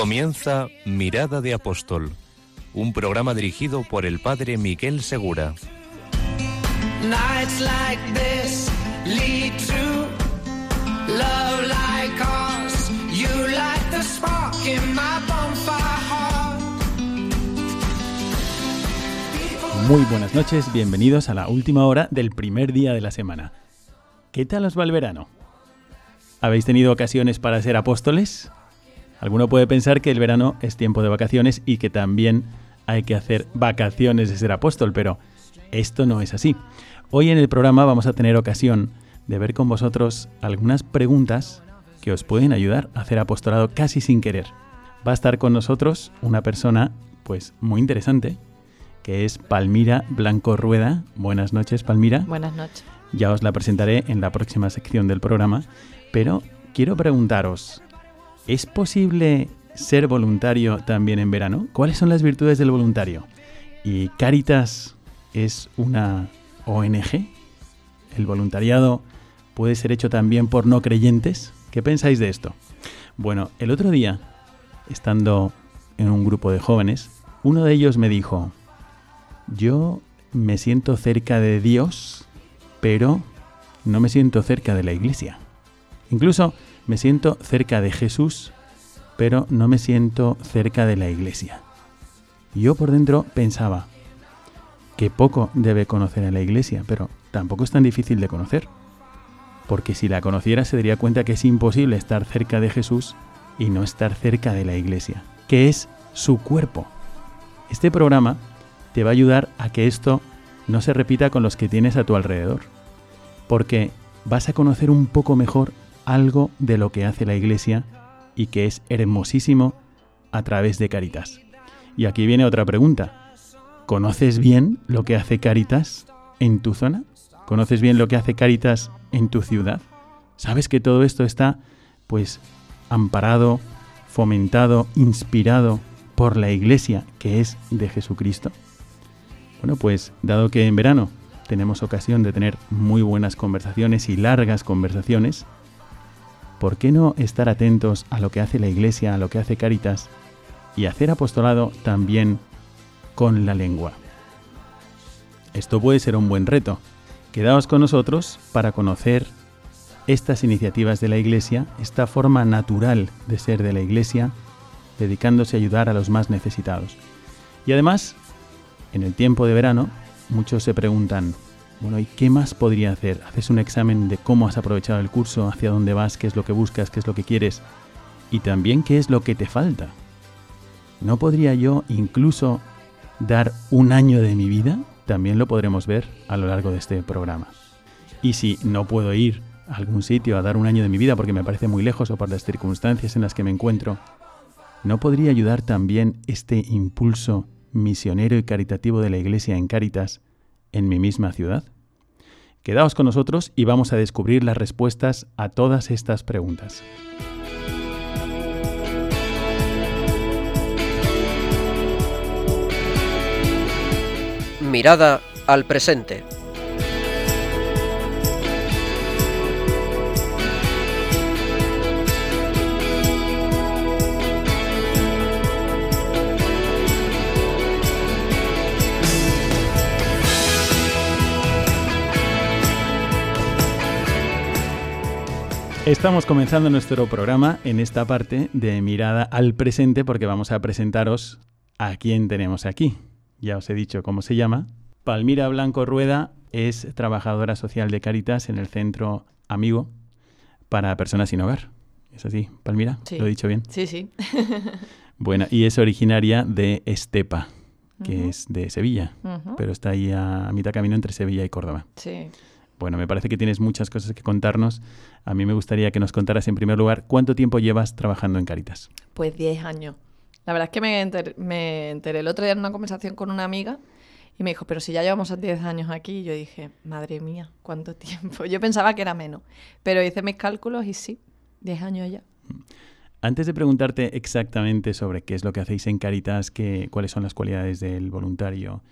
Comienza Mirada de Apóstol, un programa dirigido por el padre Miguel Segura. Nights like this lead to love like ours. You light the spark in my bonfire heart. Muy buenas noches, bienvenidos a la última hora del primer día de la semana. ¿Qué tal os va el verano? ¿Habéis tenido ocasiones para ser apóstoles? Alguno puede pensar que el verano es tiempo de vacaciones y que también hay que hacer vacaciones de ser apóstol, pero esto no es así. Hoy en el programa vamos a tener ocasión de ver con vosotros algunas preguntas que os pueden ayudar a hacer apostolado casi sin querer. Va a estar con nosotros una persona pues muy interesante, que es Palmira Blanco Rueda. Buenas noches, Palmira. Buenas noches. Ya os la presentaré en la próxima sección del programa, pero quiero preguntaros, ¿es posible ser voluntario también en verano? ¿Cuáles son las virtudes del voluntario? ¿Y Caritas es una ONG? ¿El voluntariado puede ser hecho también por no creyentes? ¿Qué pensáis de esto? Bueno, el otro día, estando en un grupo de jóvenes, uno de ellos me dijo, yo me siento cerca de Dios, pero no me siento cerca de la iglesia. Incluso me siento cerca de Jesús, pero no me siento cerca de la iglesia. Yo por dentro pensaba que poco debe conocer a la iglesia, pero tampoco es tan difícil de conocer. Porque si la conociera se daría cuenta que es imposible estar cerca de Jesús y no estar cerca de la iglesia, que es su cuerpo. Este programa te va a ayudar a que esto no se repita con los que tienes a tu alrededor, porque vas a conocer un poco mejor algo de lo que hace la iglesia y que es hermosísimo a través de Caritas. Y aquí viene otra pregunta. ¿Conoces bien lo que hace Caritas en tu zona? ¿Conoces bien lo que hace Caritas en tu ciudad? ¿Sabes que todo esto está pues amparado, fomentado, inspirado por la iglesia que es de Jesucristo? Bueno, pues dado que en verano tenemos ocasión de tener muy buenas conversaciones y largas conversaciones, ¿por qué no estar atentos a lo que hace la Iglesia, a lo que hace Caritas y hacer apostolado también con la lengua? Esto puede ser un buen reto. Quedaos con nosotros para conocer estas iniciativas de la Iglesia, esta forma natural de ser de la Iglesia, dedicándose a ayudar a los más necesitados. Y además, en el tiempo de verano, muchos se preguntan, bueno, ¿y qué más podría hacer? Haces un examen de cómo has aprovechado el curso, hacia dónde vas, qué es lo que buscas, qué es lo que quieres y también qué es lo que te falta. ¿No podría yo incluso dar un año de mi vida? También lo podremos ver a lo largo de este programa. Y si no puedo ir a algún sitio a dar un año de mi vida porque me parece muy lejos o por las circunstancias en las que me encuentro, ¿no podría ayudar también este impulso misionero y caritativo de la Iglesia en Cáritas en mi misma ciudad? Quedaos con nosotros y vamos a descubrir las respuestas a todas estas preguntas. Mirada al presente. Estamos comenzando nuestro programa en esta parte de mirada al presente porque vamos a presentaros a quién tenemos aquí. Ya os he dicho cómo se llama. Palmira Blanco Rueda es trabajadora social de Caritas en el Centro Amigo para Personas sin Hogar. ¿Es así, Palmira? Sí. ¿Lo he dicho bien? Sí, sí. Bueno, y es originaria de Estepa, que es de Sevilla, pero está ahí a mitad camino entre Sevilla y Córdoba. Sí. Bueno, me parece que tienes muchas cosas que contarnos. A mí me gustaría que nos contaras en primer lugar cuánto tiempo llevas trabajando en Caritas. Pues 10 años. La verdad es que me enteré, me enteré el otro día en una conversación con una amiga y me dijo, pero si ya llevamos 10 años aquí, y yo dije, madre mía, ¿cuánto tiempo? Yo pensaba que era menos, pero hice mis cálculos y sí, 10 años ya. Antes de preguntarte exactamente sobre qué es lo que hacéis en Caritas, qué, cuáles son las cualidades del voluntario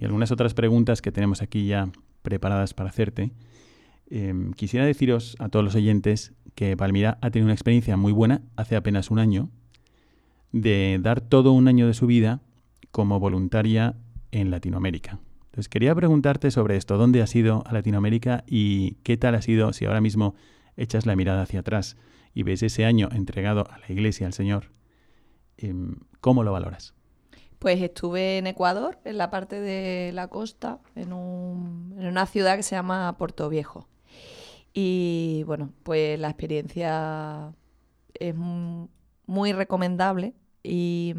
y algunas otras preguntas que tenemos aquí ya preparadas para hacerte, em, quisiera deciros a todos los oyentes que Palmira ha tenido una experiencia muy buena hace apenas un año de dar todo un año de su vida como voluntaria en Latinoamérica. Entonces quería preguntarte sobre esto, ¿dónde has ido a Latinoamérica y qué tal ha sido si ahora mismo echas la mirada hacia atrás? y ves ese año entregado a la Iglesia, al Señor, em, ¿cómo lo valoras? Pues estuve en Ecuador, en la parte de la costa, en, una ciudad que se llama Puerto Viejo. Y bueno, pues la experiencia es muy recomendable y,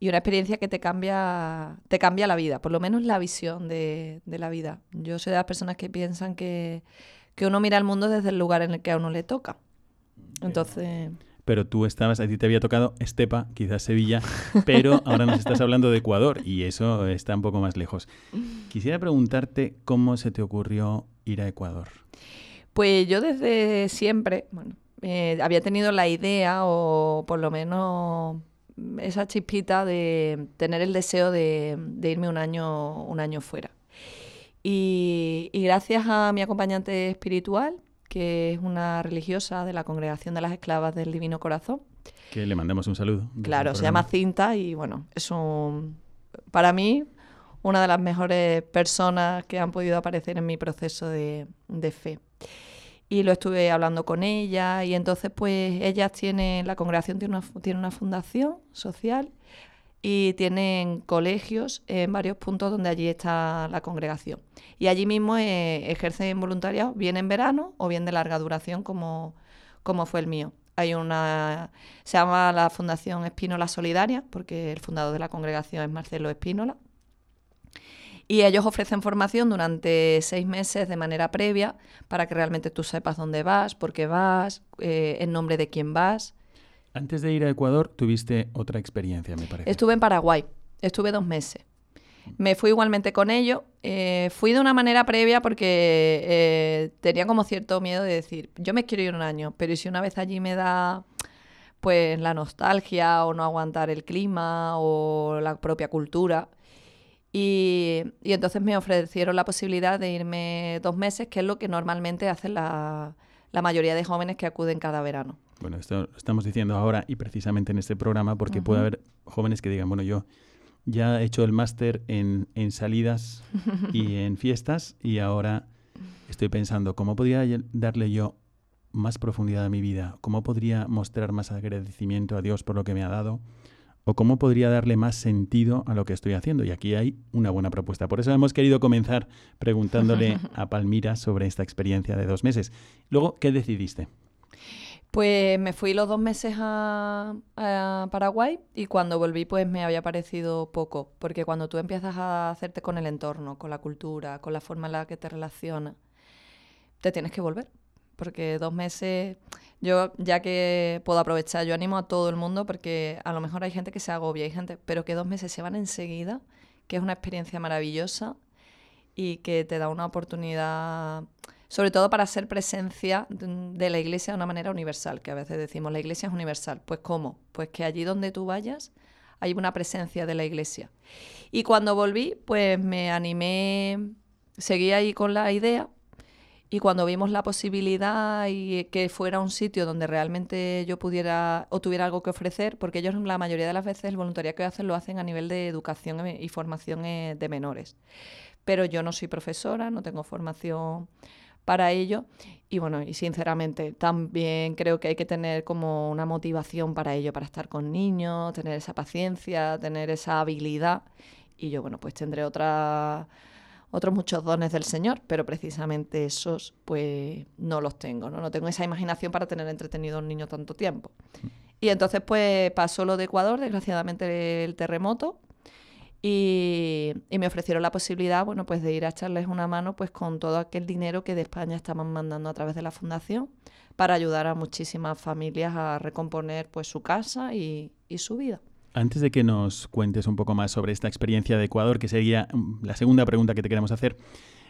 una experiencia que te cambia, te cambia la vida, por lo menos la visión de, de la vida. Yo soy de las personas que piensan que, que uno mira el mundo desde el lugar en el que a uno le toca. Entonces... Pero tú estabas, a ti te había tocado Estepa, quizás Sevilla, pero ahora nos estás hablando de Ecuador y eso está un poco más lejos. Quisiera preguntarte cómo se te ocurrió ir a Ecuador. Pues yo desde siempre, bueno, eh, había tenido la idea o por lo menos esa chispita de tener el deseo de, de irme un año, un año fuera. Y, gracias a mi acompañante espiritual, que es una religiosa de la Congregación de las Esclavas del Divino Corazón. Que le mandamos un saludo. Claro, se llama Cinta y bueno, es un, para mí una de las mejores personas que han podido aparecer en mi proceso de, de fe. Y lo estuve hablando con ella y entonces pues ella tiene, la congregación tiene una, tiene una fundación social y tienen colegios en varios puntos donde allí está la congregación. Y allí mismo eh, ejercen voluntariado, bien en verano o bien de larga duración, como, como fue el mío. Hay una, se llama la Fundación Espínola Solidaria, porque el fundador de la congregación es Marcelo Espínola. Y ellos ofrecen formación durante seis meses de manera previa para que realmente tú sepas dónde vas, por qué vas, eh, en nombre de quién vas. Antes de ir a Ecuador, tuviste otra experiencia, me parece. Estuve en Paraguay, estuve dos meses. Me fui igualmente con ellos. Eh, fui de una manera previa porque eh, tenía como cierto miedo de decir, yo me quiero ir un año, pero si una vez allí me da pues la nostalgia o no aguantar el clima o la propia cultura. Y, y entonces me ofrecieron la posibilidad de irme dos meses, que es lo que normalmente hacen la, la mayoría de jóvenes que acuden cada verano. Bueno, esto lo estamos diciendo ahora y precisamente en este programa porque puede haber jóvenes que digan, bueno, yo ya he hecho el máster en, en salidas y en fiestas y ahora estoy pensando, ¿cómo podría darle yo más profundidad a mi vida? ¿Cómo podría mostrar más agradecimiento a Dios por lo que me ha dado? ¿O cómo podría darle más sentido a lo que estoy haciendo? Y aquí hay una buena propuesta. Por eso hemos querido comenzar preguntándole a Palmira sobre esta experiencia de dos meses. Luego, ¿qué decidiste? Pues me fui los dos meses a, Paraguay y cuando volví pues me había parecido poco, porque cuando tú empiezas a hacerte con el entorno, con la cultura, con la forma en la que te relacionas, te tienes que volver, porque dos meses, yo ya que puedo aprovechar, yo animo a todo el mundo porque a lo mejor hay gente que se agobia, hay gente, pero que dos meses se van enseguida, que es una experiencia maravillosa y que te da una oportunidad sobre todo para ser presencia de la iglesia de una manera universal, que a veces decimos la iglesia es universal. Pues ¿cómo? Pues que allí donde tú vayas hay una presencia de la iglesia. Y cuando volví, pues me animé, seguí ahí con la idea y cuando vimos la posibilidad y que fuera un sitio donde realmente yo pudiera o tuviera algo que ofrecer, porque ellos la mayoría de las veces el voluntariado que hacen lo hacen a nivel de educación y formación eh, de menores. Pero yo no soy profesora, no tengo formación para ello. Y bueno, y sinceramente también creo que hay que tener como una motivación para ello, para estar con niños, tener esa paciencia, tener esa habilidad. Y yo, bueno, pues tendré otra, otros muchos dones del Señor, pero precisamente esos, pues no los tengo, ¿no? No tengo esa imaginación para tener entretenido a un niño tanto tiempo. Y entonces, pues pasó lo de Ecuador, desgraciadamente el terremoto, y, me ofrecieron la posibilidad, bueno, pues de ir a echarles una mano pues con todo aquel dinero que de España estaban mandando a través de la fundación para ayudar a muchísimas familias a recomponer pues su casa y, y su vida. Antes de que nos cuentes un poco más sobre esta experiencia de Ecuador, que sería mm, la segunda pregunta que te queremos hacer,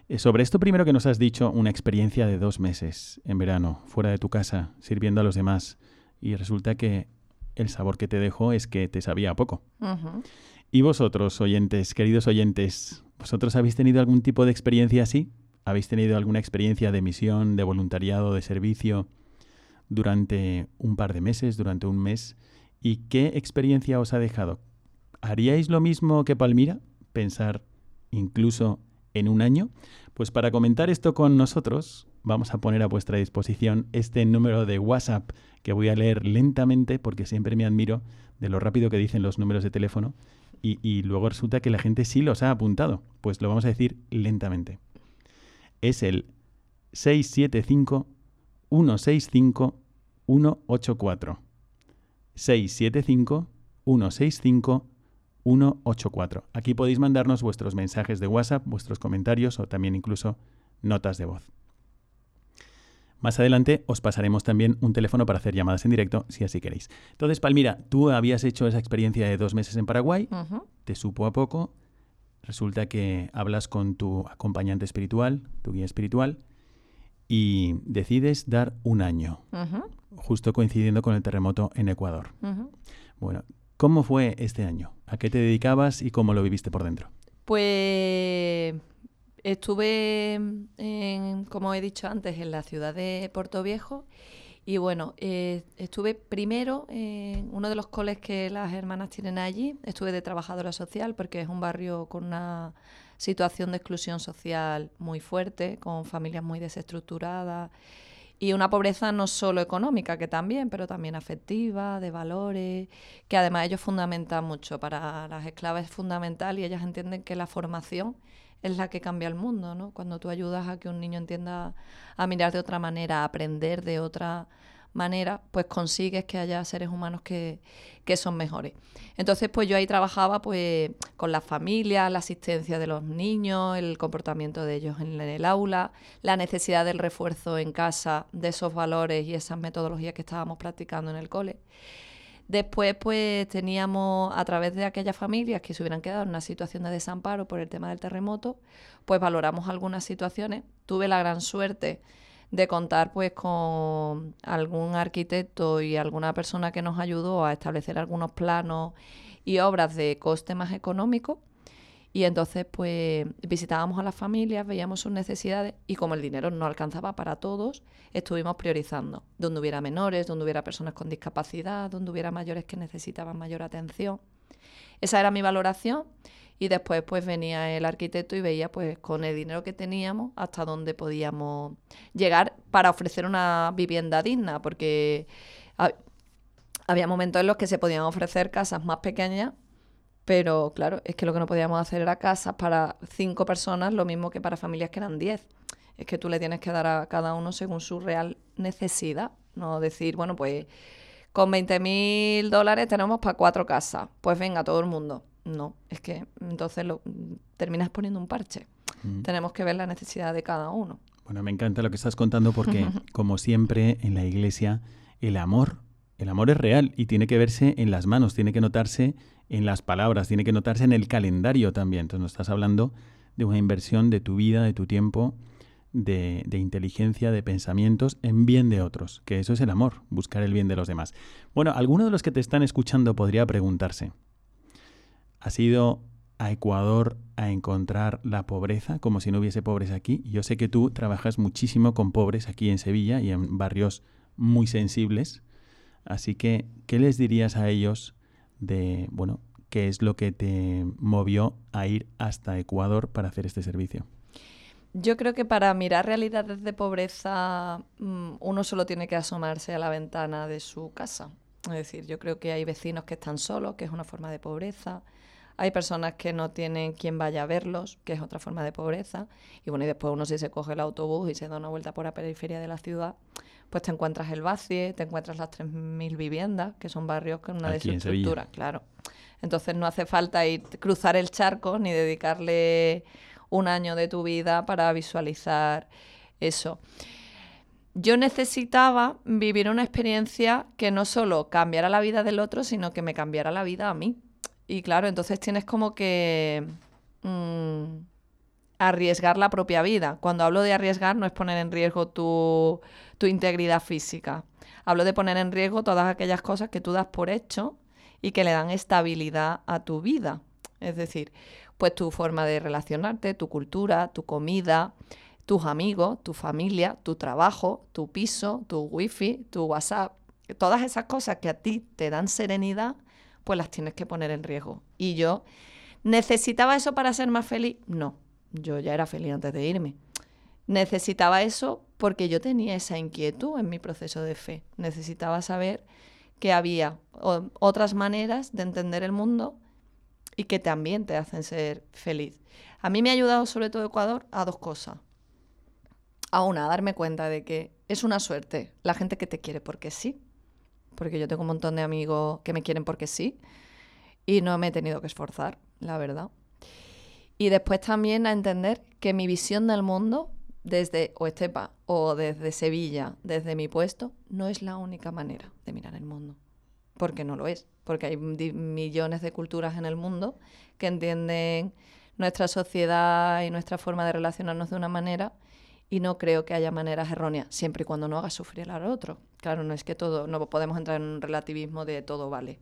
eh, sobre esto primero que nos has dicho, una experiencia de dos meses en verano, fuera de tu casa, sirviendo a los demás, y resulta que el sabor que te dejó es que te sabía poco. Y vosotros, oyentes, queridos oyentes, ¿vosotros habéis tenido algún tipo de experiencia así? ¿Habéis tenido alguna experiencia de misión, de voluntariado, de servicio durante un par de meses, durante un mes? ¿Y qué experiencia os ha dejado? ¿Haríais lo mismo que Palmira? ¿Pensar incluso en un año? Pues para comentar esto con nosotros, vamos a poner a vuestra disposición este número de WhatsApp que voy a leer lentamente porque siempre me admiro de lo rápido que dicen los números de teléfono y, luego resulta que la gente sí los ha apuntado. Pues lo vamos a decir lentamente. Es el 675 165 184. 675 165 184. Aquí podéis mandarnos vuestros mensajes de WhatsApp, vuestros comentarios o también incluso notas de voz. Más adelante os pasaremos también un teléfono para hacer llamadas en directo si así queréis. Entonces, Palmira, tú habías hecho esa experiencia de dos meses en Paraguay, te supo a poco, resulta que hablas con tu acompañante espiritual, tu guía espiritual, y decides dar un año, justo coincidiendo con el terremoto en Ecuador. Bueno, ¿cómo fue este año? ¿A qué te dedicabas y cómo lo viviste por dentro? Pues Estuve, como he dicho antes, en la ciudad de Puerto Viejo y bueno, eh, estuve primero en uno de los coles que las hermanas tienen allí, estuve de trabajadora social porque es un barrio con una situación de exclusión social muy fuerte, con familias muy desestructuradas y una pobreza no solo económica, que también, pero también afectiva, de valores, que además ellos fundamentan mucho. Para las esclavas es fundamental y ellas entienden que la formación es la que cambia el mundo, ¿no? Cuando tú ayudas a que un niño entienda a mirar de otra manera, a aprender de otra pues consigues que haya seres humanos que, que, son mejores. Entonces, pues yo ahí trabajaba pues con las familias, la asistencia de los niños, el comportamiento de ellos en el aula, la necesidad del refuerzo en casa de esos valores y esas metodologías que estábamos practicando en el cole. Después, pues teníamos, a través de aquellas familias que se hubieran quedado en una situación de desamparo por el tema del terremoto, pues valoramos algunas situaciones. Tuve la gran suerte de contar pues con algún arquitecto y alguna persona que nos ayudó a establecer algunos planos y obras de coste más económico y entonces, pues visitábamos a las familias, veíamos sus necesidades y como el dinero no alcanzaba para todos, estuvimos priorizando donde hubiera menores, donde hubiera personas con discapacidad, donde hubiera mayores que necesitaban mayor atención. Esa era mi valoración y después pues venía el arquitecto y veía pues con el dinero que teníamos hasta dónde podíamos llegar para ofrecer una vivienda digna, porque había momentos en los que se podían ofrecer casas más pequeñas pero claro, es que lo que no podíamos hacer era casas para cinco personas, lo mismo que para familias que eran diez. Es que tú le tienes que dar a cada uno según su real necesidad. No decir, bueno, pues con 20 mil dólares tenemos para cuatro casas. Pues venga, todo el mundo. No, es que entonces lo, terminas poniendo un parche. Mm. Tenemos que ver la necesidad de cada uno. Bueno, me encanta lo que estás contando porque, como siempre, en la iglesia, el amor, el amor es real y tiene que verse en las manos, tiene que notarse en las palabras, tiene que notarse en el calendario también. Entonces no estás hablando de una inversión de tu vida, de tu tiempo, de, de, inteligencia, de pensamientos en bien de otros, que eso es el amor, buscar el bien de los demás. Bueno, alguno de los que te están escuchando podría preguntarse, ¿has ido a Ecuador a encontrar la pobreza como si no hubiese pobres aquí? Yo sé que tú trabajas muchísimo con pobres aquí en Sevilla y en barrios muy sensibles, así que, ¿qué les dirías a ellos? de, bueno, qué es lo que te movió a ir hasta Ecuador para hacer este servicio. Yo creo que para mirar realidades de pobreza mm, uno solo tiene que asomarse a la ventana de su casa. Es decir, yo creo que hay vecinos que están solos, que es una forma de pobreza. Hay personas que no tienen quien vaya a verlos, que es otra forma de pobreza. Y bueno, y después uno si se coge el autobús y se da una vuelta por la periferia de la ciudad, pues te encuentras el Bacie, te encuentras las 3.000 viviendas, que son barrios con una desestructura, claro. Entonces no hace falta ir cruzar el charco ni dedicarle un año de tu vida para visualizar eso. yo necesitaba vivir una experiencia que no solo cambiara la vida del otro, sino que me cambiara la vida a mí. Y claro, entonces tienes como que mm, arriesgar la propia vida. Cuando hablo de arriesgar no es poner en riesgo tu, tu integridad física. Hablo de poner en riesgo todas aquellas cosas que tú das por hecho y que le dan estabilidad a tu vida. Es decir, pues tu forma de relacionarte, tu cultura, tu comida, tus amigos, tu familia, tu trabajo, tu piso, tu wifi, tu WhatsApp, todas esas cosas que a ti te dan serenidad, pues las tienes que poner en riesgo. Y yo, ¿necesitaba eso para ser más feliz? No, yo ya era feliz antes de irme. Necesitaba eso porque yo tenía esa inquietud en mi proceso de fe. Necesitaba saber que había otras maneras de entender el mundo y que también te hacen ser feliz. A mí me ha ayudado sobre todo Ecuador a dos cosas a una, a darme cuenta de que es una suerte la gente que te quiere porque sí, porque yo tengo un montón de amigos que me quieren porque sí, y no me he tenido que esforzar, la verdad. Y después también a entender que mi visión del mundo, desde o Estepa o desde Sevilla, desde mi puesto, no es la única manera de mirar el mundo. Porque no lo es. Porque hay millones de culturas en el mundo que entienden nuestra sociedad y nuestra forma de relacionarnos de una manera y no creo que haya maneras erróneas, siempre y cuando no haga sufrir al otro. Claro, no es que todo, no podemos entrar en un relativismo de todo vale.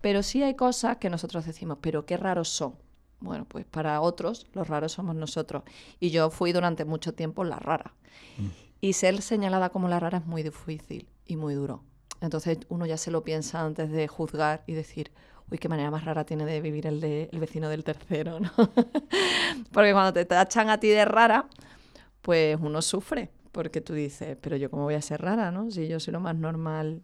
Pero sí hay cosas que nosotros decimos, pero qué raros son. Bueno, pues para otros los raros somos nosotros. Y yo fui durante mucho tiempo la rara. Mm. Y ser señalada como la rara es muy difícil y muy duro. Entonces uno ya se lo piensa antes de juzgar y decir, uy, qué manera más rara tiene de vivir el, de, el vecino del tercero, ¿no? Porque cuando te tachan a ti de rara, pues uno sufre, porque tú dices, pero yo cómo voy a ser rara, ¿no? Si yo soy lo más normal,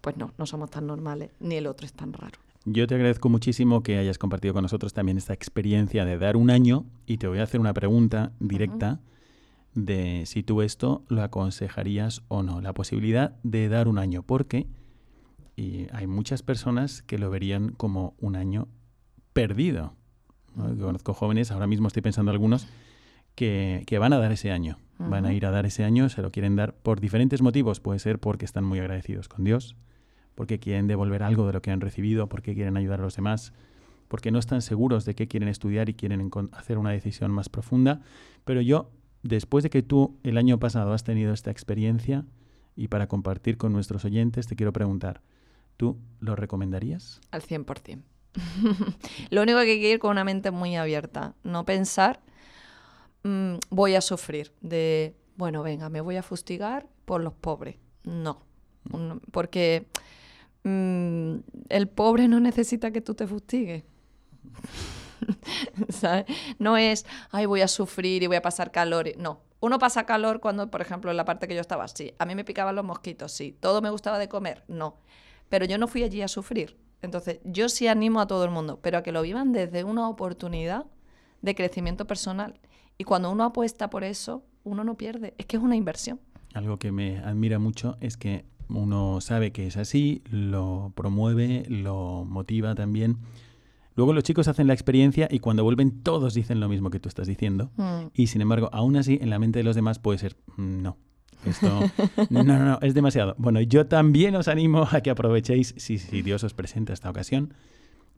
pues no, no somos tan normales, ni el otro es tan raro. Yo te agradezco muchísimo que hayas compartido con nosotros también esta experiencia de dar un año y te voy a hacer una pregunta directa de si tú esto lo aconsejarías o no, la posibilidad de dar un año, porque y hay muchas personas que lo verían como un año perdido. Conozco jóvenes, ahora mismo estoy pensando algunos, que, van a dar ese año. Van a ir a dar ese año, se lo quieren dar por diferentes motivos. Puede ser porque están muy agradecidos con Dios, porque quieren devolver algo de lo que han recibido, porque quieren ayudar a los demás, porque no están seguros de qué quieren estudiar y quieren hacer una decisión más profunda. Pero yo, después de que tú el año pasado has tenido esta experiencia y para compartir con nuestros oyentes, te quiero preguntar, ¿tú lo recomendarías? Al 100%. lo único que hay que ir con una mente muy abierta, no pensar Mm, voy a sufrir de, bueno, venga, me voy a fustigar por los pobres. No, porque mm, el pobre no necesita que tú te fustigues. No es, ay, voy a sufrir y voy a pasar calor. No, uno pasa calor cuando, por ejemplo, en la parte que yo estaba, sí. A mí me picaban los mosquitos, sí. ¿Todo me gustaba de comer? No. Pero yo no fui allí a sufrir. Entonces, yo sí animo a todo el mundo, pero a que lo vivan desde una oportunidad de crecimiento personal y cuando uno apuesta por eso, uno no pierde. Es que es una inversión. Algo que me admira mucho es que uno sabe que es así, lo promueve, lo motiva también. Luego los chicos hacen la experiencia y cuando vuelven todos dicen lo mismo que tú estás diciendo. Mm. Y sin embargo, aún así, en la mente de los demás puede ser, mm, no, esto, no, no, no, es demasiado. Bueno, yo también os animo a que aprovechéis, si, si Dios os presenta esta ocasión,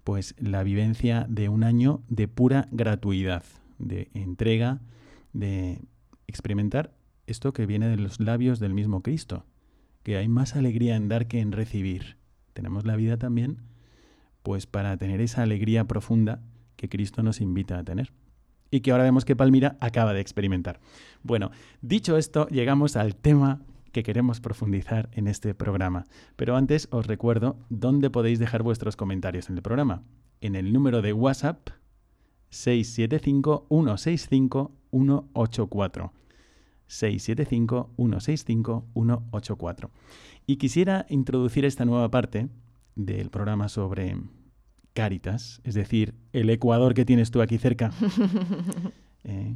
pues la vivencia de un año de pura gratuidad de entrega, de experimentar esto que viene de los labios del mismo Cristo, que hay más alegría en dar que en recibir. Tenemos la vida también, pues para tener esa alegría profunda que Cristo nos invita a tener y que ahora vemos que Palmira acaba de experimentar. Bueno, dicho esto, llegamos al tema que queremos profundizar en este programa. Pero antes os recuerdo dónde podéis dejar vuestros comentarios en el programa. En el número de WhatsApp 675-165-184. 675-165-184. Y quisiera introducir esta nueva parte del programa sobre Cáritas, es decir, el Ecuador que tienes tú aquí cerca. Eh,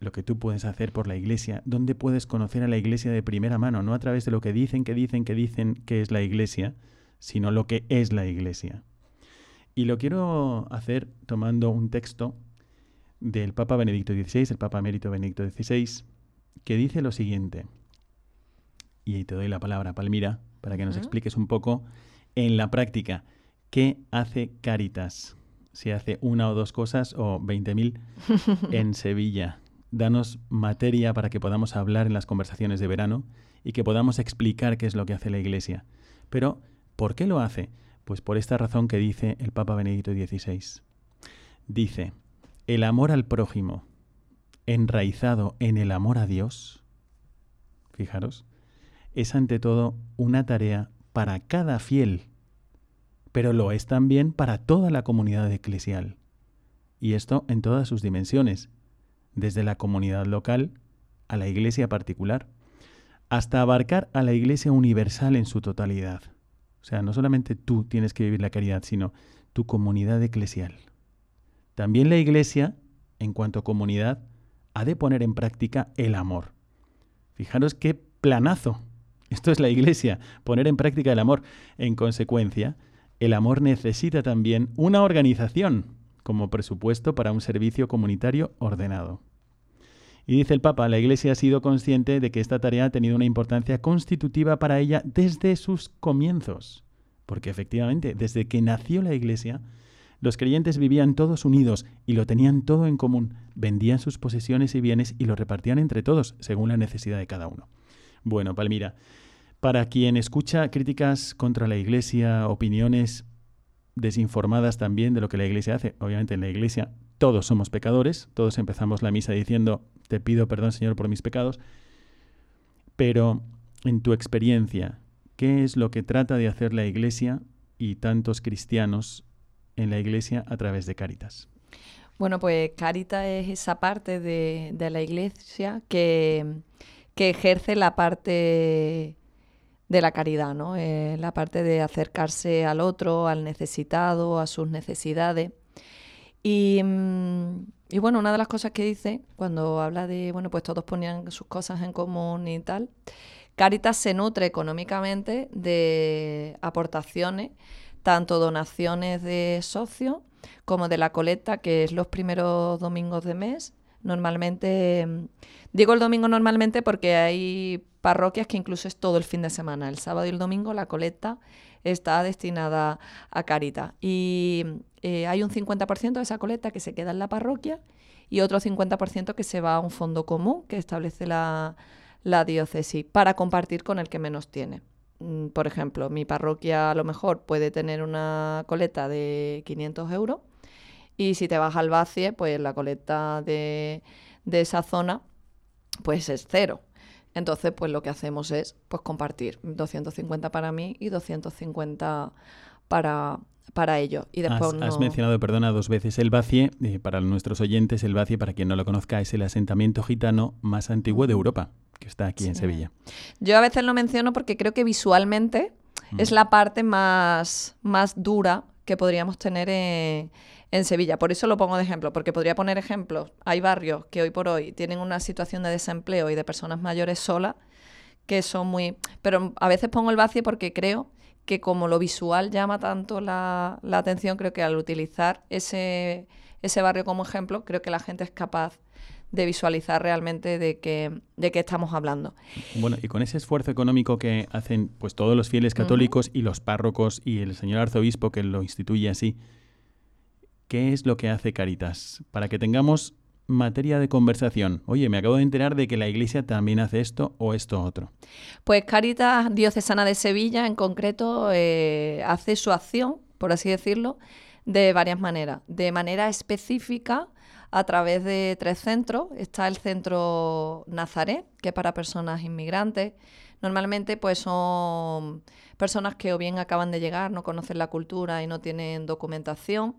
lo que tú puedes hacer por la iglesia, dónde puedes conocer a la iglesia de primera mano, no a través de lo que dicen, que dicen, que dicen que es la iglesia, sino lo que es la iglesia. Y lo quiero hacer tomando un texto del Papa Benedicto XVI, el Papa Emérito Benedicto XVI, que dice lo siguiente. y te doy la palabra, Palmira, para que nos expliques un poco en la práctica qué hace Caritas. Si hace una o dos cosas o 20.000 en Sevilla. Danos materia para que podamos hablar en las conversaciones de verano y que podamos explicar qué es lo que hace la Iglesia. Pero, ¿por qué lo hace? Pues por esta razón que dice el Papa Benedicto XVI. Dice, el amor al prójimo, enraizado en el amor a Dios, fijaros, es ante todo una tarea para cada fiel, pero lo es también para toda la comunidad eclesial. Y esto en todas sus dimensiones, desde la comunidad local a la iglesia particular, hasta abarcar a la iglesia universal en su totalidad. O sea, no solamente tú tienes que vivir la caridad, sino tu comunidad eclesial. También la iglesia, en cuanto a comunidad, ha de poner en práctica el amor. Fijaros qué planazo. Esto es la iglesia, poner en práctica el amor. En consecuencia, el amor necesita también una organización como presupuesto para un servicio comunitario ordenado. Y dice el Papa, la Iglesia ha sido consciente de que esta tarea ha tenido una importancia constitutiva para ella desde sus comienzos. Porque efectivamente, desde que nació la Iglesia, los creyentes vivían todos unidos y lo tenían todo en común, vendían sus posesiones y bienes y lo repartían entre todos, según la necesidad de cada uno. Bueno, Palmira, para quien escucha críticas contra la Iglesia, opiniones desinformadas también de lo que la Iglesia hace, obviamente en la Iglesia todos somos pecadores, todos empezamos la misa diciendo, te pido perdón Señor por mis pecados, pero en tu experiencia, ¿qué es lo que trata de hacer la Iglesia y tantos cristianos en la Iglesia a través de Caritas? Bueno, pues Caritas es esa parte de, la Iglesia que, que, ejerce la parte de la caridad, ¿no? Eh, la parte de acercarse al otro, al necesitado, a sus necesidades. Mm, y, bueno, una de las cosas que dice cuando habla de, bueno, pues todos ponían sus cosas en común y tal, Caritas se nutre económicamente de aportaciones, tanto donaciones de socios como de la colecta, que es los primeros domingos de mes. Normalmente, mm, digo el domingo normalmente porque hay parroquias que incluso es todo el fin de semana. El sábado y el domingo la colecta está destinada a Caritas. Y eh, hay un 50% de esa colecta que se queda en la parroquia y otro 50% que se va a un fondo común que establece la, diócesis para compartir con el que menos tiene. Mm, por ejemplo, mi parroquia a lo mejor puede tener una colecta de 500 euros y si te vas al Bacie, pues la colecta de, de esa zona pues es cero. Entonces, pues lo que hacemos es pues compartir 250 para mí y 250 para, para ello. Y después has, mencionado, perdona, dos veces el Bacie. Eh, para nuestros oyentes, el Bacie, para quien no lo conozca, es el asentamiento gitano más antiguo de Europa, que está aquí en Sevilla. Yo a veces lo menciono porque creo que visualmente es la parte más, más dura que podríamos tener en, en Sevilla. Por eso lo pongo de ejemplo, porque podría poner ejemplos. Hay barrios que hoy por hoy tienen una situación de desempleo y de personas mayores solas que son muy... Pero a veces pongo el vacío porque creo que como lo visual llama tanto la, atención, creo que al utilizar ese, ese barrio como ejemplo, creo que la gente es capaz de visualizar realmente de qué, de qué estamos hablando. Bueno, y con ese esfuerzo económico que hacen pues todos los fieles católicos y los párrocos y el señor arzobispo que lo instituye así, ¿Qué es lo que hace Caritas? Para que tengamos materia de conversación. Oye, me acabo de enterar de que la Iglesia también hace esto o esto otro. Pues Caritas Diocesana de Sevilla, en concreto, eh, hace su acción, por así decirlo, de varias maneras. De manera específica, a través de tres centros. Está el centro Nazaret, que es para personas inmigrantes. Normalmente, pues son personas que o bien acaban de llegar, no conocen la cultura y no tienen documentación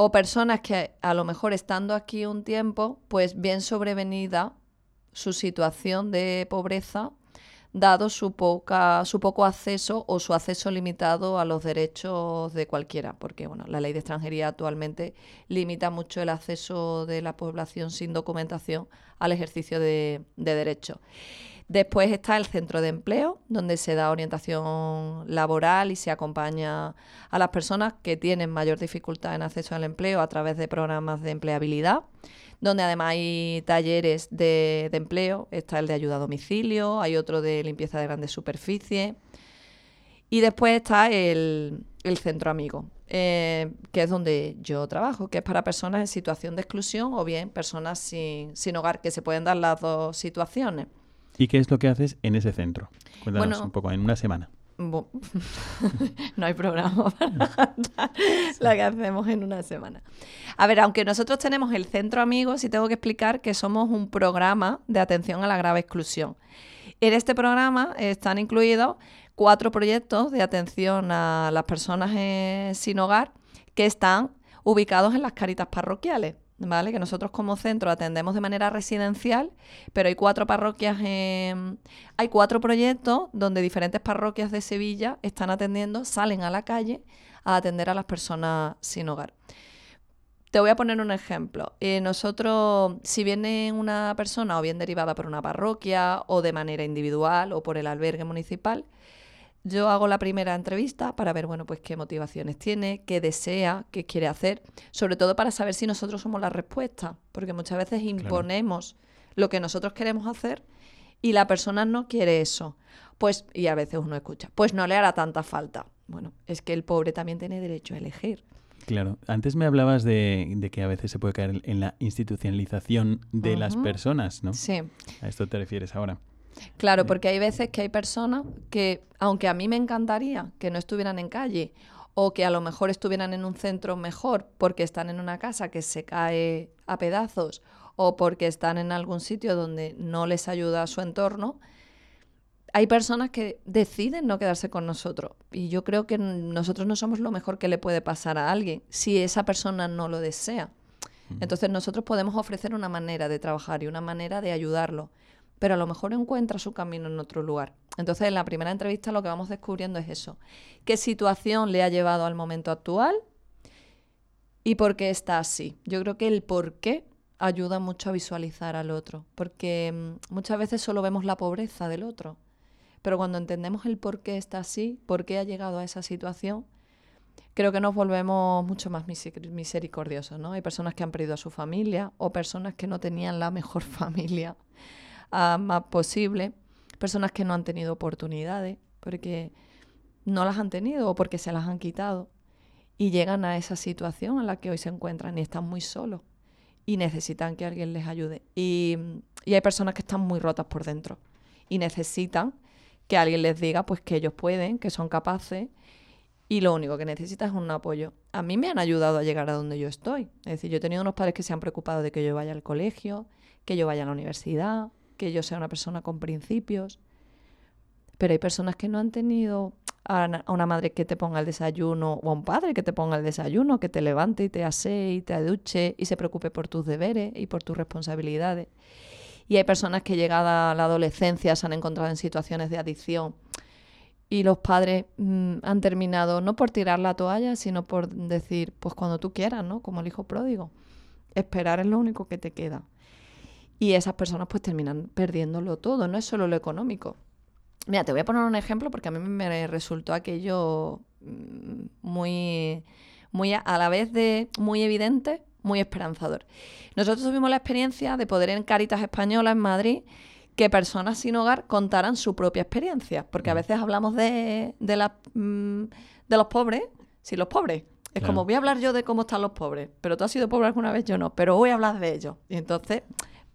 o personas que a lo mejor estando aquí un tiempo, pues bien sobrevenida su situación de pobreza, dado su, poca, su poco acceso o su acceso limitado a los derechos de cualquiera, porque bueno, la ley de extranjería actualmente limita mucho el acceso de la población sin documentación al ejercicio de, de derechos. Después está el centro de empleo, donde se da orientación laboral y se acompaña a las personas que tienen mayor dificultad en acceso al empleo a través de programas de empleabilidad, donde además hay talleres de, empleo, está el de ayuda a domicilio, hay otro de limpieza de grandes superficies. Y después está el, el centro amigo, eh, que es donde yo trabajo, que es para personas en situación de exclusión o bien personas sin, sin hogar, que se pueden dar las dos situaciones. ¿Y qué es lo que haces en ese centro? Cuéntanos Bueno. un poco, en una semana. No hay programa para lo que hacemos en una semana. A ver, aunque nosotros tenemos el Centro Amigos, sí tengo que explicar que somos un programa de atención a la grave exclusión. En este programa están incluidos cuatro proyectos de atención a las personas eh, sin hogar que están ubicados en las caritas parroquiales. ¿Vale? Que nosotros como centro atendemos de manera residencial, pero hay cuatro parroquias, en- hay cuatro proyectos donde diferentes parroquias de Sevilla están atendiendo, salen a la calle a atender a las personas sin hogar. Te voy a poner un ejemplo. Eh, nosotros, si viene una persona o bien derivada por una parroquia o de manera individual o por el albergue municipal, yo hago la primera entrevista para ver, bueno, pues qué motivaciones tiene, qué desea, qué quiere hacer, sobre todo para saber si nosotros somos la respuesta, porque muchas veces imponemos lo que nosotros queremos hacer y la persona no quiere eso. Pues, y a veces uno escucha, pues no le hará tanta falta. Bueno, es que el pobre también tiene derecho a elegir. Claro, antes me hablabas de, de que a veces se puede caer en la institucionalización de las personas, ¿no? Sí. A esto te refieres ahora. Claro, porque hay veces que hay personas que, aunque a mí me encantaría que no estuvieran en calle o que a lo mejor estuvieran en un centro mejor porque están en una casa que se cae a pedazos o porque están en algún sitio donde no les ayuda su entorno, hay personas que deciden no quedarse con nosotros. Y yo creo que nosotros no somos lo mejor que le puede pasar a alguien si esa persona no lo desea. Entonces nosotros podemos ofrecer una manera de trabajar y una manera de ayudarlo, pero a lo mejor encuentra su camino en otro lugar. Entonces en la primera entrevista lo que vamos descubriendo es eso. ¿Qué situación le ha llevado al momento actual y por qué está así? Yo creo que el por qué ayuda mucho a visualizar al otro, porque mm, muchas veces solo vemos la pobreza del otro, pero cuando entendemos el por qué está así, por qué ha llegado a esa situación, creo que nos volvemos mucho más miser- misericordiosos, ¿no? Hay personas que han perdido a su familia o personas que no tenían la mejor familia ah, más posible, personas que no han tenido oportunidades porque no las han tenido o porque se las han quitado y llegan a esa situación en la que hoy se encuentran y están muy solos y necesitan que alguien les ayude. Y, y hay personas que están muy rotas por dentro y necesitan que alguien les diga pues que ellos pueden, que son capaces y lo único que necesitas es un apoyo. A mí me han ayudado a llegar a donde yo estoy. Es decir, yo he tenido unos padres que se han preocupado de que yo vaya al colegio, que yo vaya a la universidad, que yo sea una persona con principios. Pero hay personas que no han tenido a na- a una madre que te ponga el desayuno o a un padre que te ponga el desayuno, que te levante y te asee y te aduche y se preocupe por tus deberes y por tus responsabilidades. Y hay personas que llegada a la adolescencia se han encontrado en situaciones de adicción y los padres mm, han terminado no por tirar la toalla, sino por decir, pues cuando tú quieras, ¿no? Como el hijo pródigo. Esperar es lo único que te queda. Y esas personas pues terminan perdiéndolo todo, no es solo lo económico. Mira, te voy a poner un ejemplo porque a mí me resultó aquello mm, muy, muy a, la vez de muy evidente, muy esperanzador. Nosotros tuvimos la experiencia de poder en Caritas Española en Madrid que personas sin hogar contaran su propia experiencia, porque a veces hablamos de, de, la, mm, de los pobres, si los pobres. Es Claro. como voy a hablar yo de cómo están los pobres, pero tú has sido pobre alguna vez, yo no, pero voy a hablar de ellos. Y entonces,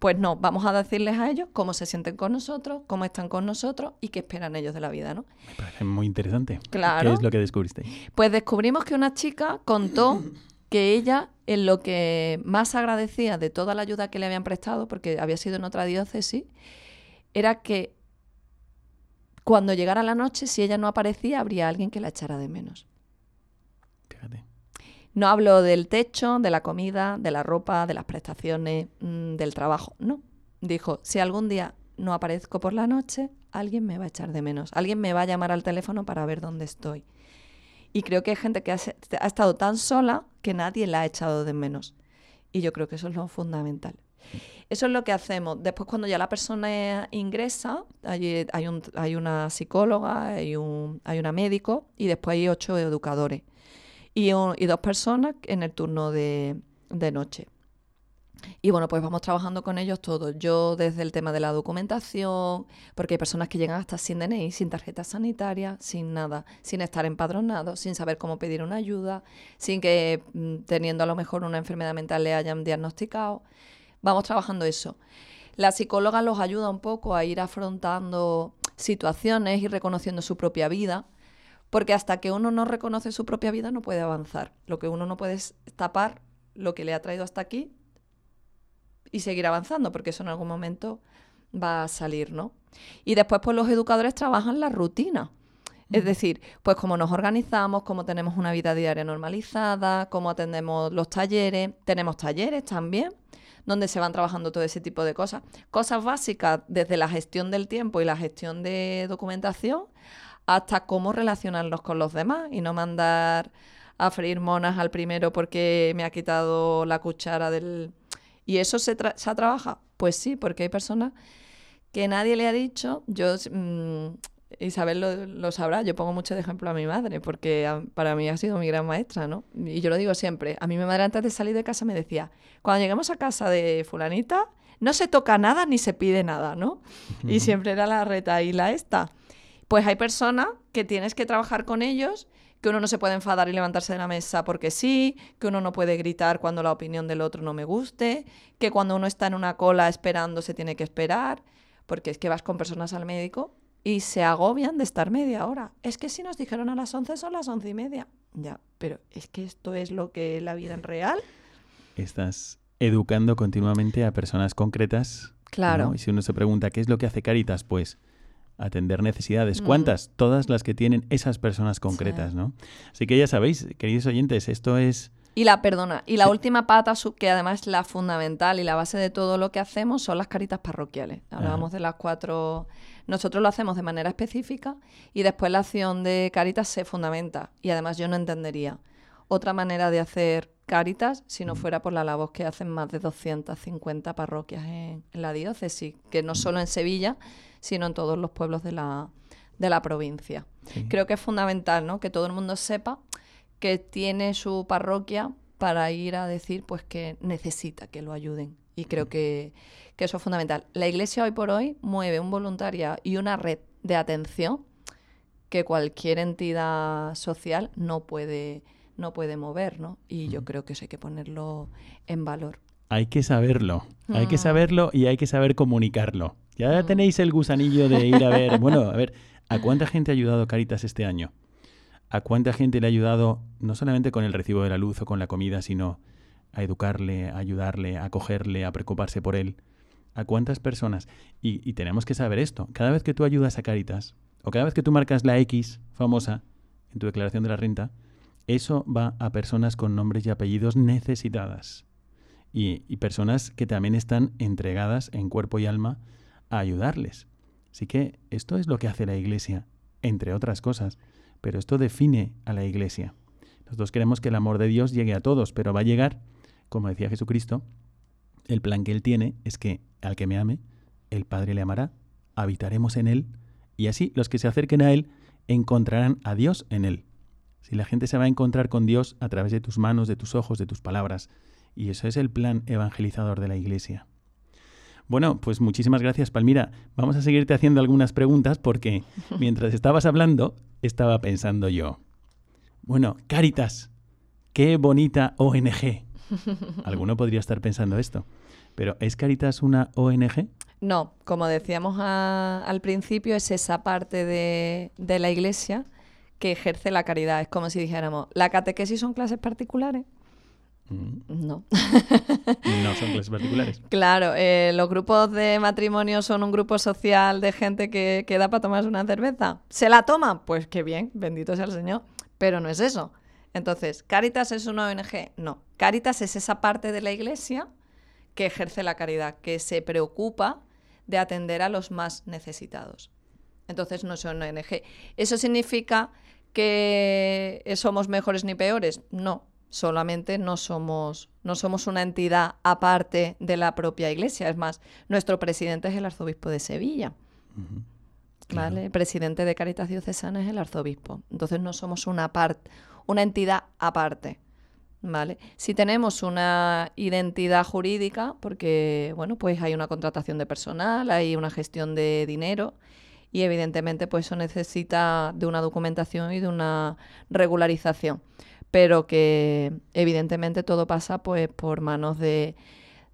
pues no, vamos a decirles a ellos cómo se sienten con nosotros, cómo están con nosotros y qué esperan ellos de la vida, ¿no? Me parece muy interesante. Claro. ¿Qué es lo que descubriste? Pues descubrimos que una chica contó que ella en lo que más agradecía de toda la ayuda que le habían prestado, porque había sido en otra diócesis, era que cuando llegara la noche, si ella no aparecía, habría alguien que la echara de menos. No hablo del techo, de la comida, de la ropa, de las prestaciones, mm, del trabajo. No. Dijo, si algún día no aparezco por la noche, alguien me va a echar de menos. Alguien me va a llamar al teléfono para ver dónde estoy. Y creo que hay gente que ha, estado tan sola que nadie la ha echado de menos. Y yo creo que eso es lo fundamental. Eso es lo que hacemos. Después, cuando ya la persona ingresa, hay, hay una psicóloga, hay, un, hay una médico y después hay ocho educadores. Y, un- y dos personas en el turno de, de noche. Y bueno, pues vamos trabajando con ellos todos. Yo desde el tema de la documentación, porque hay personas que llegan hasta sin DNI, sin tarjeta sanitaria, sin nada, sin estar empadronados, sin saber cómo pedir una ayuda, sin que mm, teniendo a lo mejor una enfermedad mental le hayan diagnosticado. Vamos trabajando eso. La psicóloga los ayuda un poco a ir afrontando situaciones y reconociendo su propia vida, porque hasta que uno no reconoce su propia vida no puede avanzar. Lo que uno no puede es tapar lo que le ha traído hasta aquí y seguir avanzando, porque eso en algún momento va a salir, ¿no? Y después, pues los educadores trabajan la rutina. Es decir, pues cómo nos organizamos, cómo tenemos una vida diaria normalizada, cómo atendemos los talleres. Tenemos talleres también, donde se van trabajando todo ese tipo de cosas. Cosas básicas, desde la gestión del tiempo y la gestión de documentación, hasta cómo relacionarnos con los demás y no mandar a freír monas al primero porque me ha quitado la cuchara del... ¿Y eso se, tra- se trabaja? Pues sí, porque hay personas que nadie le ha dicho, yo, mm, Isabel lo, lo sabrá, yo pongo mucho de ejemplo a mi madre, porque a- para mí ha sido mi gran maestra, ¿no? Y yo lo digo siempre, a mí mi madre antes de salir de casa me decía, cuando lleguemos a casa de fulanita, no se toca nada ni se pide nada, ¿no? Y siempre era la reta y la esta. Pues hay personas que tienes que trabajar con ellos, que uno no se puede enfadar y levantarse de la mesa porque sí, que uno no puede gritar cuando la opinión del otro no me guste, que cuando uno está en una cola esperando se tiene que esperar, porque es que vas con personas al médico y se agobian de estar media hora. Es que si nos dijeron a las 11 son las once y media. Ya, pero es que esto es lo que la vida en real. Estás educando continuamente a personas concretas. Claro. ¿no? Y si uno se pregunta qué es lo que hace Caritas, pues atender necesidades. Mm. ¿Cuántas? Todas las que tienen esas personas concretas, Sí. ¿no? Así que ya sabéis, queridos oyentes, esto es Y la, perdona, y la última pata, que además es la fundamental y la base de todo lo que hacemos, son las caritas parroquiales. Hablábamos de las cuatro. Nosotros lo hacemos de manera específica y después la acción de caritas se fundamenta. Y además yo no entendería otra manera de hacer caritas si no fuera por la labor que hacen más de 250 parroquias en, en la diócesis, que no solo en Sevilla, sino en todos los pueblos de la, de la provincia. Sí. Creo que es fundamental ¿no? que todo el mundo sepa que tiene su parroquia para ir a decir pues que necesita que lo ayuden. Y creo que, que eso es fundamental. La iglesia hoy por hoy mueve un voluntariado y una red de atención que cualquier entidad social no puede, no puede mover, ¿no? Y yo creo que eso hay que ponerlo en valor. Hay que saberlo, hay que Mm. saberlo y hay que saber comunicarlo. Ya Mm. tenéis el gusanillo de ir a ver, bueno, a ver, ¿a cuánta gente ha ayudado Caritas este año? ¿A cuánta gente le ha ayudado no solamente con el recibo de la luz o con la comida, sino a educarle, a ayudarle, a acogerle, a preocuparse por él? ¿A cuántas personas? Y, y tenemos que saber esto. Cada vez que tú ayudas a Caritas, o cada vez que tú marcas la X famosa en tu declaración de la renta, eso va a personas con nombres y apellidos necesitadas y, y personas que también están entregadas en cuerpo y alma a ayudarles. Así que esto es lo que hace la Iglesia, entre otras cosas, pero esto define a la Iglesia. Nosotros queremos que el amor de Dios llegue a todos, pero va a llegar, como decía Jesucristo, el plan que Él tiene es que al que me ame, el Padre le amará, habitaremos en Él, y así los que se acerquen a Él encontrarán a Dios en Él. Si la gente se va a encontrar con Dios a través de tus manos, de tus ojos, de tus palabras, y eso es el plan evangelizador de la Iglesia. Bueno, pues muchísimas gracias, Palmira. Vamos a seguirte haciendo algunas preguntas porque mientras estabas hablando, estaba pensando yo. Bueno, Caritas, qué bonita ONG. Alguno podría estar pensando esto. Pero ¿es Caritas una ONG? No, como decíamos a- al principio, es esa parte de, de la iglesia que ejerce la caridad. Es como si dijéramos, ¿la catequesis son clases particulares? Mm, No. No son clases particulares. Claro, eh, los grupos de matrimonio son un grupo social de gente que, que da para tomarse una cerveza. ¿Se la toma? Pues qué bien, bendito sea el Señor. Pero no es eso. Entonces, ¿Caritas es una ONG? No. Caritas es esa parte de la iglesia que ejerce la caridad, que se preocupa de atender a los más necesitados. Entonces no son ONG. ¿Eso significa que somos mejores ni peores? No. Solamente no somos, no somos una entidad aparte de la propia iglesia. Es más, nuestro presidente es el arzobispo de Sevilla. ¿vale? El presidente de Caritas Diocesana es el arzobispo. Entonces no somos una, una entidad aparte. ¿Vale? Si tenemos una identidad jurídica, porque bueno, pues hay una contratación de personal, hay una gestión de dinero y evidentemente pues eso necesita de una documentación y de una regularización, pero que evidentemente todo pasa pues por manos de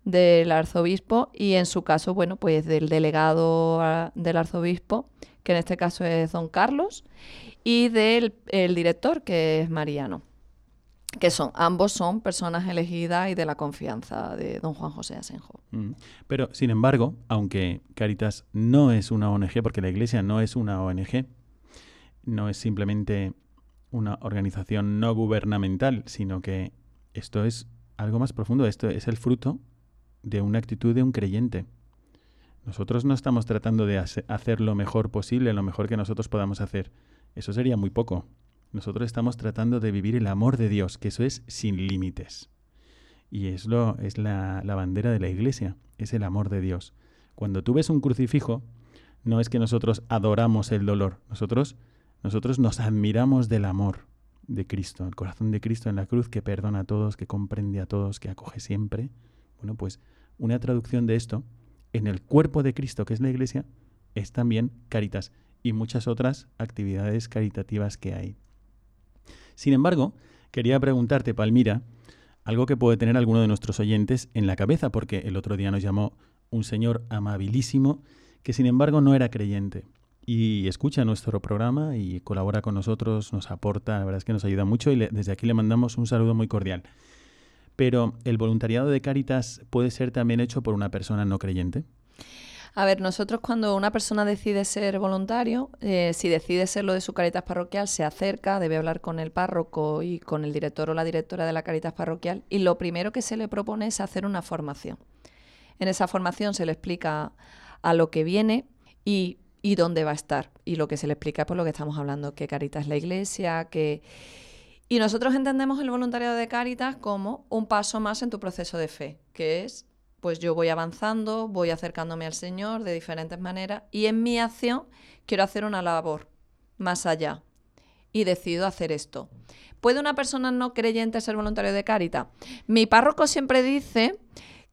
del arzobispo y en su caso, bueno, pues del delegado del arzobispo, que en este caso es don Carlos, y del el director, que es Mariano que son, ambos son personas elegidas y de la confianza de don Juan José Asenjo. Mm. Pero, sin embargo, aunque Caritas no es una ONG, porque la Iglesia no es una ONG, no es simplemente una organización no gubernamental, sino que esto es algo más profundo, esto es el fruto de una actitud de un creyente. Nosotros no estamos tratando de hacer lo mejor posible, lo mejor que nosotros podamos hacer. Eso sería muy poco. Nosotros estamos tratando de vivir el amor de Dios, que eso es sin límites. Y es, lo, es la, la bandera de la iglesia, es el amor de Dios. Cuando tú ves un crucifijo, no es que nosotros adoramos el dolor, nosotros, nosotros nos admiramos del amor de Cristo, el corazón de Cristo en la cruz que perdona a todos, que comprende a todos, que acoge siempre. Bueno, pues una traducción de esto en el cuerpo de Cristo, que es la iglesia, es también Caritas y muchas otras actividades caritativas que hay. Sin embargo, quería preguntarte, Palmira, algo que puede tener alguno de nuestros oyentes en la cabeza, porque el otro día nos llamó un señor amabilísimo que sin embargo no era creyente y escucha nuestro programa y colabora con nosotros, nos aporta, la verdad es que nos ayuda mucho y desde aquí le mandamos un saludo muy cordial. Pero el voluntariado de Cáritas puede ser también hecho por una persona no creyente. A ver, nosotros cuando una persona decide ser voluntario, eh, si decide ser lo de su Caritas parroquial, se acerca, debe hablar con el párroco y con el director o la directora de la Caritas parroquial y lo primero que se le propone es hacer una formación. En esa formación se le explica a lo que viene y, y dónde va a estar. Y lo que se le explica por lo que estamos hablando, que Caritas es la iglesia, que... Y nosotros entendemos el voluntariado de Caritas como un paso más en tu proceso de fe, que es pues yo voy avanzando, voy acercándome al Señor de diferentes maneras y en mi acción quiero hacer una labor más allá y decido hacer esto. ¿Puede una persona no creyente ser voluntario de Caritas? Mi párroco siempre dice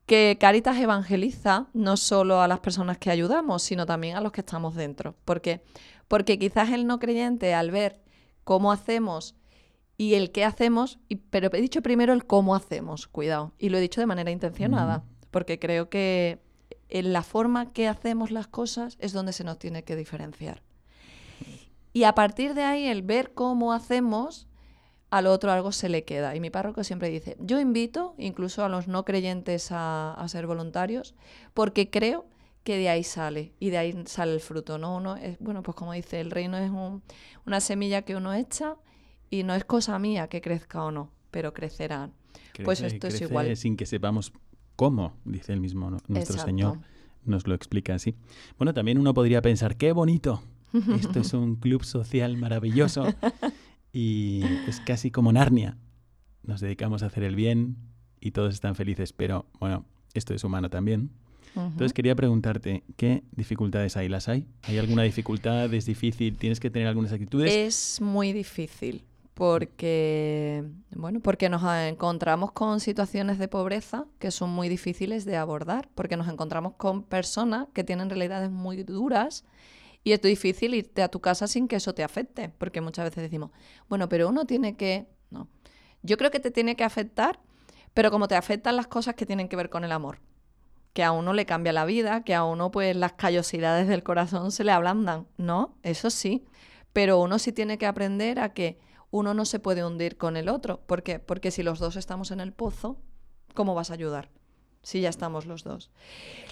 que Caritas evangeliza no solo a las personas que ayudamos, sino también a los que estamos dentro. ¿Por qué? Porque quizás el no creyente al ver cómo hacemos y el qué hacemos, pero he dicho primero el cómo hacemos, cuidado, y lo he dicho de manera intencionada porque creo que en la forma que hacemos las cosas es donde se nos tiene que diferenciar. Y a partir de ahí, el ver cómo hacemos, al otro algo se le queda. Y mi párroco siempre dice, yo invito incluso a los no creyentes a, ser voluntarios, porque creo que de ahí sale y de ahí sale el fruto. ¿no? Uno es, bueno, pues como dice, el reino es una semilla que uno echa y no es cosa mía que crezca o no, pero crecerán. pues esto es igual. Sin que sepamos cómo, dice el mismo nuestro Señor, nos lo explica así. Bueno, también uno podría pensar, qué bonito, esto es un club social maravilloso y es casi como Narnia. Nos dedicamos a hacer el bien y todos están felices, pero bueno, esto es humano también. Entonces quería preguntarte, ¿qué dificultades hay? ¿Las hay? ¿Hay alguna dificultad? ¿Es difícil? ¿Tienes que tener algunas actitudes? Es muy difícil porque bueno, porque nos encontramos con situaciones de pobreza que son muy difíciles de abordar, porque nos encontramos con personas que tienen realidades muy duras y es difícil irte a tu casa sin que eso te afecte, porque muchas veces decimos, bueno, pero uno tiene que no. Yo creo que te tiene que afectar, pero como te afectan las cosas que tienen que ver con el amor, que a uno le cambia la vida, que a uno pues las callosidades del corazón se le ablandan, ¿no? Eso sí, pero uno sí tiene que aprender a que uno no se puede hundir con el otro. ¿Por qué? Porque si los dos estamos en el pozo, ¿cómo vas a ayudar? Si ya estamos los dos.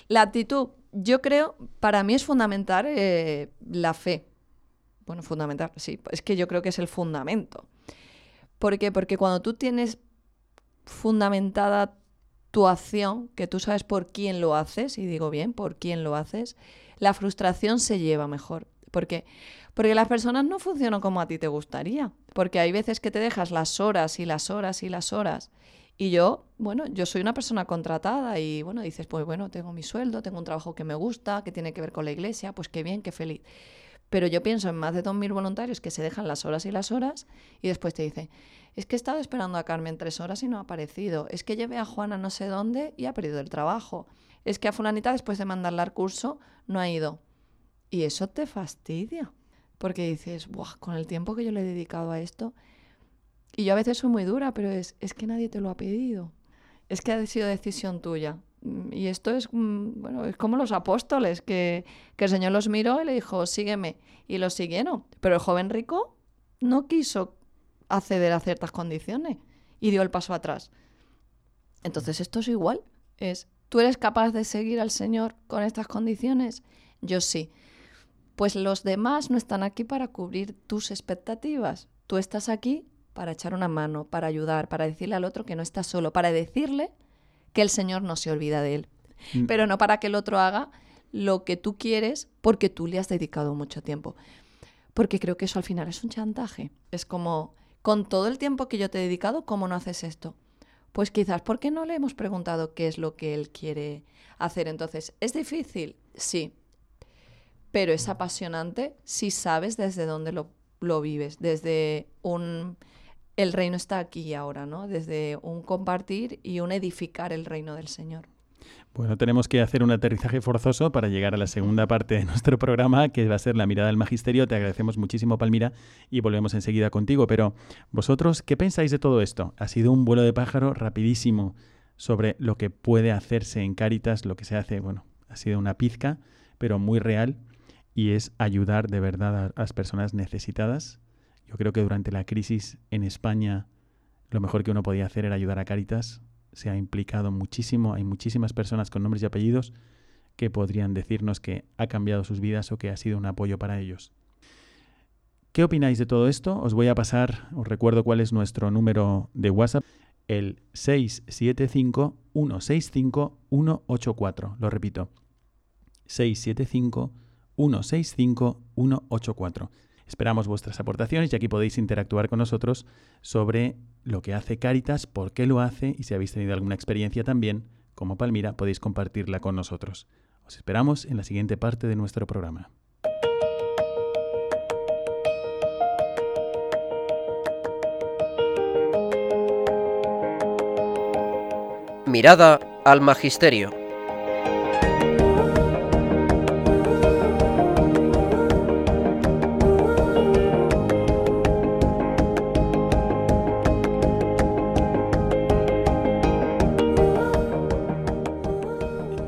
La actitud, yo creo, para mí es fundamental eh, la fe. Bueno, fundamental, sí, es que yo creo que es el fundamento. ¿Por qué? Porque cuando tú tienes fundamentada tu acción, que tú sabes por quién lo haces, y digo bien, por quién lo haces, la frustración se lleva mejor. ¿Por qué? Porque las personas no funcionan como a ti te gustaría, Porque hay veces que te dejas las horas y las horas y las horas. Y yo, bueno, yo soy una persona contratada y bueno, dices, pues bueno, tengo mi sueldo, tengo un trabajo que me gusta, que tiene que ver con la iglesia, pues qué bien, qué feliz. Pero yo pienso en más de 2.000 voluntarios que se dejan las horas y las horas y después te dicen, es que he estado esperando a Carmen tres horas y no ha aparecido, es que llevé a Juana no sé dónde y ha perdido el trabajo, es que a fulanita después de mandarle al curso no ha ido. Y eso te fastidia, porque dices, Buah, con el tiempo que yo le he dedicado a esto, y yo a veces soy muy dura, pero es, es que nadie te lo ha pedido. Es que ha sido decisión tuya. Mm, y esto es, mm, bueno, es como los apóstoles, que, que el Señor los miró y le dijo, sígueme. Y los siguieron. Pero el joven rico no quiso acceder a ciertas condiciones y dio el paso atrás. Entonces esto es igual. Es, ¿tú eres capaz de seguir al Señor con estas condiciones? Yo sí. Pues los demás no están aquí para cubrir tus expectativas. Tú estás aquí para echar una mano, para ayudar, para decirle al otro que no está solo, para decirle que el Señor no se olvida de él, mm. pero no para que el otro haga lo que tú quieres porque tú le has dedicado mucho tiempo. Porque creo que eso al final es un chantaje. Es como, con todo el tiempo que yo te he dedicado, ¿cómo no haces esto? Pues quizás porque no le hemos preguntado qué es lo que él quiere hacer. Entonces, ¿es difícil? Sí. Pero es apasionante si sabes desde dónde lo, lo vives. Desde un el reino está aquí y ahora, ¿no? Desde un compartir y un edificar el reino del Señor. Bueno, tenemos que hacer un aterrizaje forzoso para llegar a la segunda parte de nuestro programa, que va a ser la mirada del magisterio. Te agradecemos muchísimo, Palmira, y volvemos enseguida contigo. Pero vosotros, ¿qué pensáis de todo esto? Ha sido un vuelo de pájaro rapidísimo sobre lo que puede hacerse en Cáritas, lo que se hace, bueno, ha sido una pizca, pero muy real, y es ayudar de verdad a las personas necesitadas yo creo que durante la crisis en España lo mejor que uno podía hacer era ayudar a Caritas. Se ha implicado muchísimo, hay muchísimas personas con nombres y apellidos que podrían decirnos que ha cambiado sus vidas o que ha sido un apoyo para ellos. ¿Qué opináis de todo esto? Os voy a pasar, os recuerdo cuál es nuestro número de WhatsApp, el 675-165-184. Lo repito, 675-165-184. Esperamos vuestras aportaciones y aquí podéis interactuar con nosotros sobre lo que hace Caritas, por qué lo hace y si habéis tenido alguna experiencia también, como Palmira, podéis compartirla con nosotros. Os esperamos en la siguiente parte de nuestro programa. Mirada al Magisterio.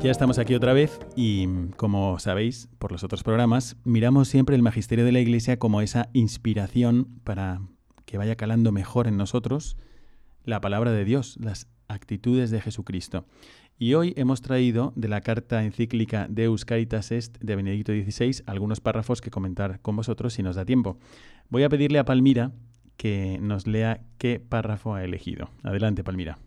Ya estamos aquí otra vez y, como sabéis por los otros programas, miramos siempre el magisterio de la Iglesia como esa inspiración para que vaya calando mejor en nosotros la palabra de Dios, las actitudes de Jesucristo. Y hoy hemos traído de la carta encíclica Deus Caritas Est de Benedicto XVI algunos párrafos que comentar con vosotros si nos da tiempo. Voy a pedirle a Palmira que nos lea qué párrafo ha elegido. Adelante, Palmira.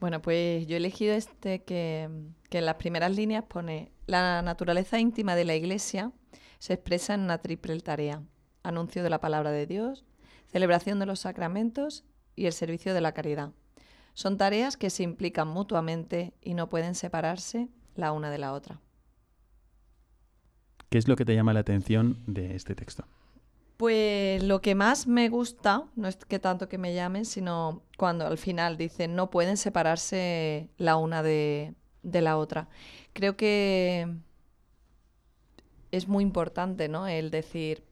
Bueno, pues yo he elegido este que, en las primeras líneas pone la naturaleza íntima de la Iglesia se expresa en una triple tarea. Anuncio de la palabra de Dios, celebración de los sacramentos y el servicio de la caridad. Son tareas que se implican mutuamente y no pueden separarse la una de la otra. ¿Qué es lo que te llama la atención de este texto? Pues lo que más me gusta, no es que tanto que me llamen, sino cuando al final dicen no pueden separarse la una de, la otra. Creo que es muy importante, ¿no? El decir,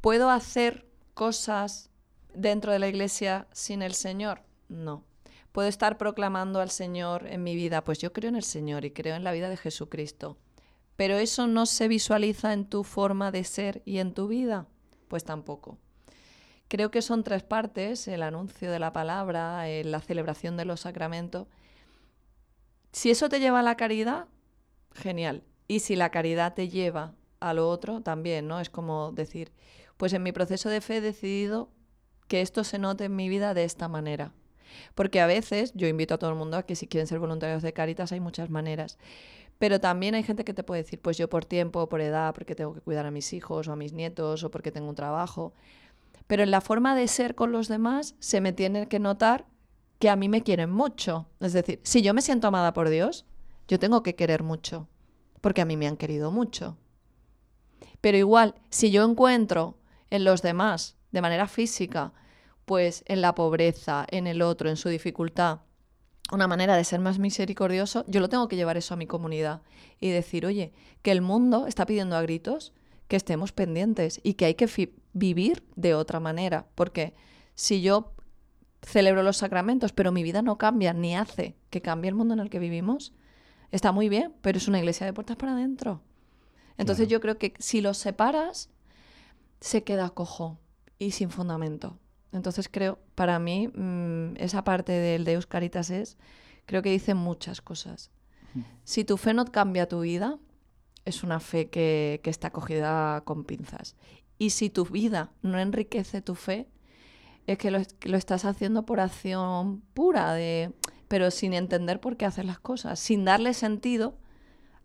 ¿puedo hacer cosas dentro de la iglesia sin el Señor? No. ¿Puedo estar proclamando al Señor en mi vida? Pues yo creo en el Señor y creo en la vida de Jesucristo pero eso no se visualiza en tu forma de ser y en tu vida, pues tampoco. Creo que son tres partes, el anuncio de la palabra, eh, la celebración de los sacramentos. Si eso te lleva a la caridad, genial. Y si la caridad te lleva a lo otro, también, ¿no? Es como decir, pues en mi proceso de fe he decidido que esto se note en mi vida de esta manera. Porque a veces yo invito a todo el mundo a que si quieren ser voluntarios de Caritas hay muchas maneras. Pero también hay gente que te puede decir, pues yo por tiempo, por edad, porque tengo que cuidar a mis hijos o a mis nietos o porque tengo un trabajo. pero en la forma de ser con los demás se me tiene que notar que a mí me quieren mucho. Es decir, si yo me siento amada por Dios, yo tengo que querer mucho, porque a mí me han querido mucho. Pero igual, si yo encuentro en los demás, de manera física, pues en la pobreza, en el otro, en su dificultad, una manera de ser más misericordioso, yo lo tengo que llevar eso a mi comunidad y decir, oye, que el mundo está pidiendo a gritos que estemos pendientes y que hay que vivir de otra manera, porque si yo celebro los sacramentos, pero mi vida no cambia ni hace que cambie el mundo en el que vivimos, está muy bien, pero es una iglesia de puertas para adentro. Entonces yo creo que si los separas, se queda cojo y sin fundamento. Entonces creo, para mí, mm, esa parte del Deus Caritas es, creo que dice muchas cosas. Si tu fe no cambia tu vida, es una fe que, está cogida con pinzas. Y si tu vida no enriquece tu fe, es que lo, lo, estás haciendo por acción pura, de, pero sin entender por qué haces las cosas, sin darle sentido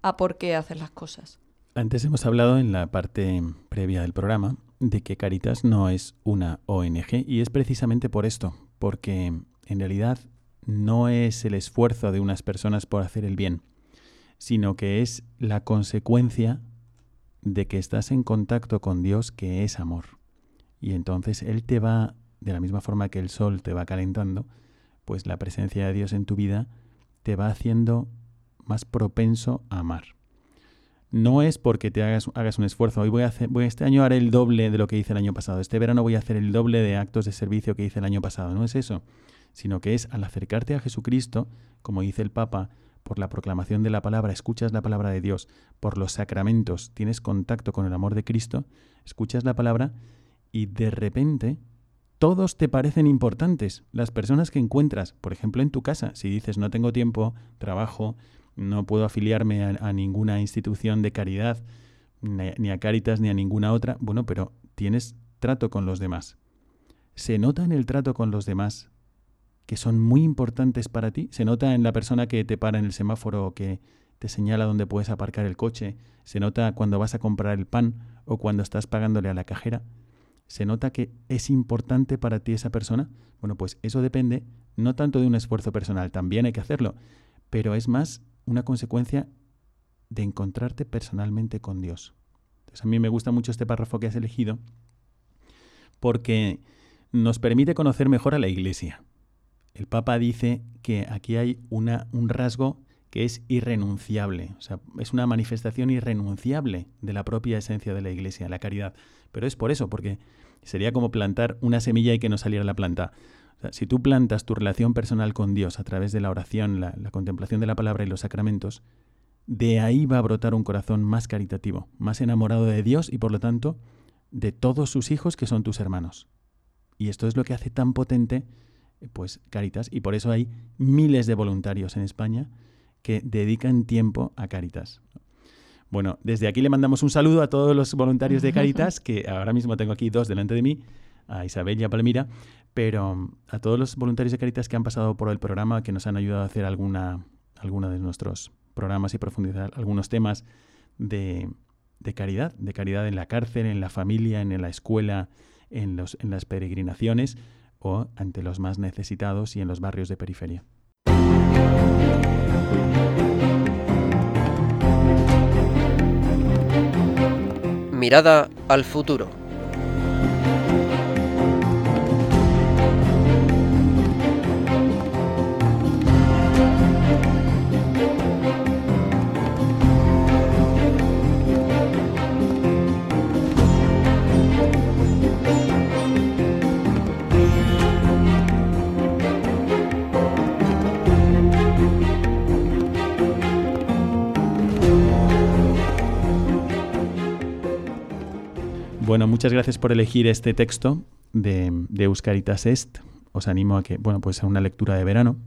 a por qué haces las cosas. Antes hemos hablado en la parte previa del programa de que Caritas no es una ONG y es precisamente por esto, porque en realidad no es el esfuerzo de unas personas por hacer el bien, sino que es la consecuencia de que estás en contacto con Dios que es amor. Y entonces Él te va, de la misma forma que el sol te va calentando, pues la presencia de Dios en tu vida te va haciendo más propenso a amar no es porque te hagas, hagas un esfuerzo. Hoy voy a hacer, voy, este año haré el doble de lo que hice el año pasado. Este verano voy a hacer el doble de actos de servicio que hice el año pasado. No es eso, sino que es al acercarte a Jesucristo, como dice el Papa, por la proclamación de la palabra, escuchas la palabra de Dios, por los sacramentos, tienes contacto con el amor de Cristo, escuchas la palabra y de repente todos te parecen importantes. Las personas que encuentras, por ejemplo, en tu casa, si dices no tengo tiempo, trabajo, no puedo afiliarme a, ninguna institución de caridad, ni, a Caritas, ni a ninguna otra. Bueno, pero tienes trato con los demás. ¿Se nota en el trato con los demás que son muy importantes para ti? ¿Se nota en la persona que te para en el semáforo o que te señala dónde puedes aparcar el coche? ¿Se nota cuando vas a comprar el pan o cuando estás pagándole a la cajera? ¿Se nota que es importante para ti esa persona? Bueno, pues eso depende no tanto de un esfuerzo personal, también hay que hacerlo, pero es más una consecuencia de encontrarte personalmente con Dios. A mí me gusta mucho este párrafo que has elegido porque nos permite conocer mejor a la Iglesia. El Papa dice que aquí hay una, un rasgo que es irrenunciable, o sea, es una manifestación irrenunciable de la propia esencia de la Iglesia, la caridad. Pero es por eso, porque sería como plantar una semilla y que no saliera la planta si tú plantas tu relación personal con Dios a través de la oración, la, contemplación de la palabra y los sacramentos, de ahí va a brotar un corazón más caritativo, más enamorado de Dios y por lo tanto de todos sus hijos que son tus hermanos. Y esto es lo que hace tan potente pues Caritas y por eso hay miles de voluntarios en España que dedican tiempo a Caritas. Bueno, desde aquí le mandamos un saludo a todos los voluntarios de Caritas, que ahora mismo tengo aquí dos delante de mí, a Isabel y a Palmira, pero um, a todos los voluntarios de Caritas que han pasado por el programa, que nos han ayudado a hacer alguna, alguna de nuestros programas y profundizar algunos temas de, de, caridad, de caridad en la cárcel, en la familia, en la escuela, en, los, en las peregrinaciones o ante los más necesitados y en los barrios de periferia. Mirada al futuro. Bueno, muchas gracias por elegir este texto de, de Euscaritas Est. Os animo a que, bueno, pues a una lectura de verano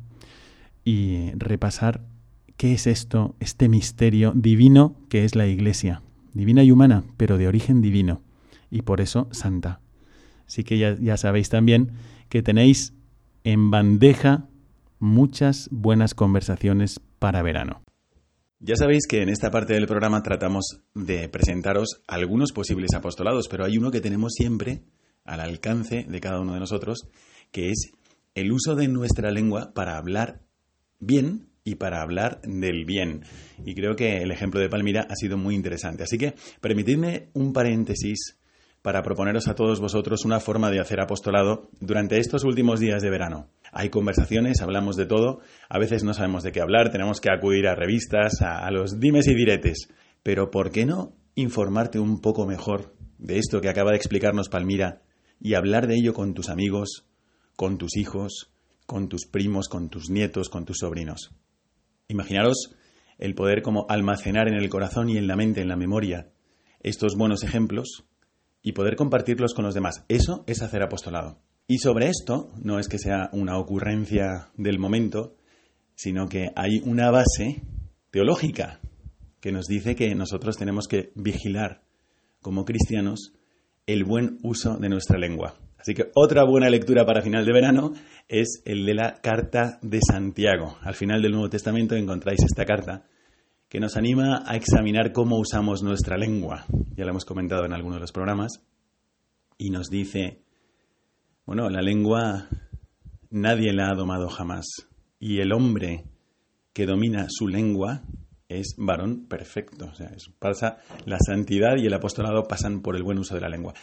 y repasar qué es esto, este misterio divino que es la Iglesia, divina y humana, pero de origen divino, y por eso santa. Así que ya, ya sabéis también que tenéis en bandeja muchas buenas conversaciones para verano. Ya sabéis que en esta parte del programa tratamos de presentaros algunos posibles apostolados, pero hay uno que tenemos siempre al alcance de cada uno de nosotros, que es el uso de nuestra lengua para hablar bien y para hablar del bien. Y creo que el ejemplo de Palmira ha sido muy interesante. Así que permitidme un paréntesis para proponeros a todos vosotros una forma de hacer apostolado durante estos últimos días de verano. Hay conversaciones, hablamos de todo, a veces no sabemos de qué hablar, tenemos que acudir a revistas, a, los dimes y diretes. Pero ¿por qué no informarte un poco mejor de esto que acaba de explicarnos Palmira y hablar de ello con tus amigos, con tus hijos, con tus primos, con tus nietos, con tus sobrinos? Imaginaros el poder como almacenar en el corazón y en la mente, en la memoria, estos buenos ejemplos y poder compartirlos con los demás. Eso es hacer apostolado. Y sobre esto, no es que sea una ocurrencia del momento, sino que hay una base teológica que nos dice que nosotros tenemos que vigilar como cristianos el buen uso de nuestra lengua. Así que otra buena lectura para final de verano es el de la carta de Santiago. Al final del Nuevo Testamento encontráis esta carta que nos anima a examinar cómo usamos nuestra lengua. Ya lo hemos comentado en algunos de los programas. Y nos dice, bueno, la lengua nadie la ha domado jamás. Y el hombre que domina su lengua es varón perfecto. O sea, pasa, la santidad y el apostolado pasan por el buen uso de la lengua.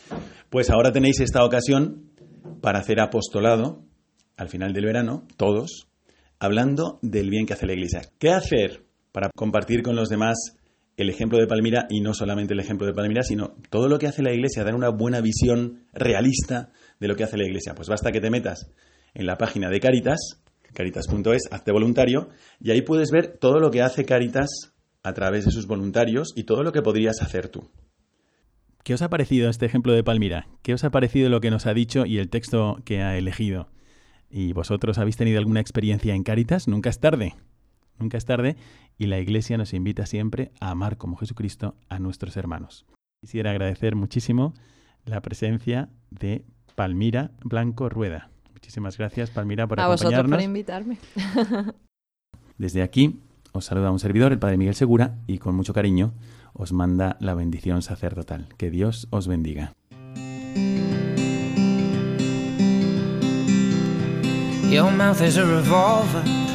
Pues ahora tenéis esta ocasión para hacer apostolado al final del verano, todos, hablando del bien que hace la Iglesia. ¿Qué hacer para compartir con los demás el ejemplo de Palmira y no solamente el ejemplo de Palmira, sino todo lo que hace la Iglesia, dar una buena visión realista de lo que hace la Iglesia? Pues basta que te metas en la página de Caritas caritas.es, hazte voluntario, y ahí puedes ver todo lo que hace Caritas a través de sus voluntarios y todo lo que podrías hacer tú. ¿Qué os ha parecido este ejemplo de Palmira? ¿Qué os ha parecido lo que nos ha dicho y el texto que ha elegido? ¿Y vosotros habéis tenido alguna experiencia en Caritas? Nunca es tarde. Nunca es tarde y la Iglesia nos invita siempre a amar como Jesucristo a nuestros hermanos. Quisiera agradecer muchísimo la presencia de Palmira Blanco Rueda. Muchísimas gracias, Palmira, por a acompañarnos. vosotros por invitarme. Desde aquí os saluda un servidor, el Padre Miguel Segura, y con mucho cariño os manda la bendición sacerdotal. Que Dios os bendiga. Your mouth is a revolver,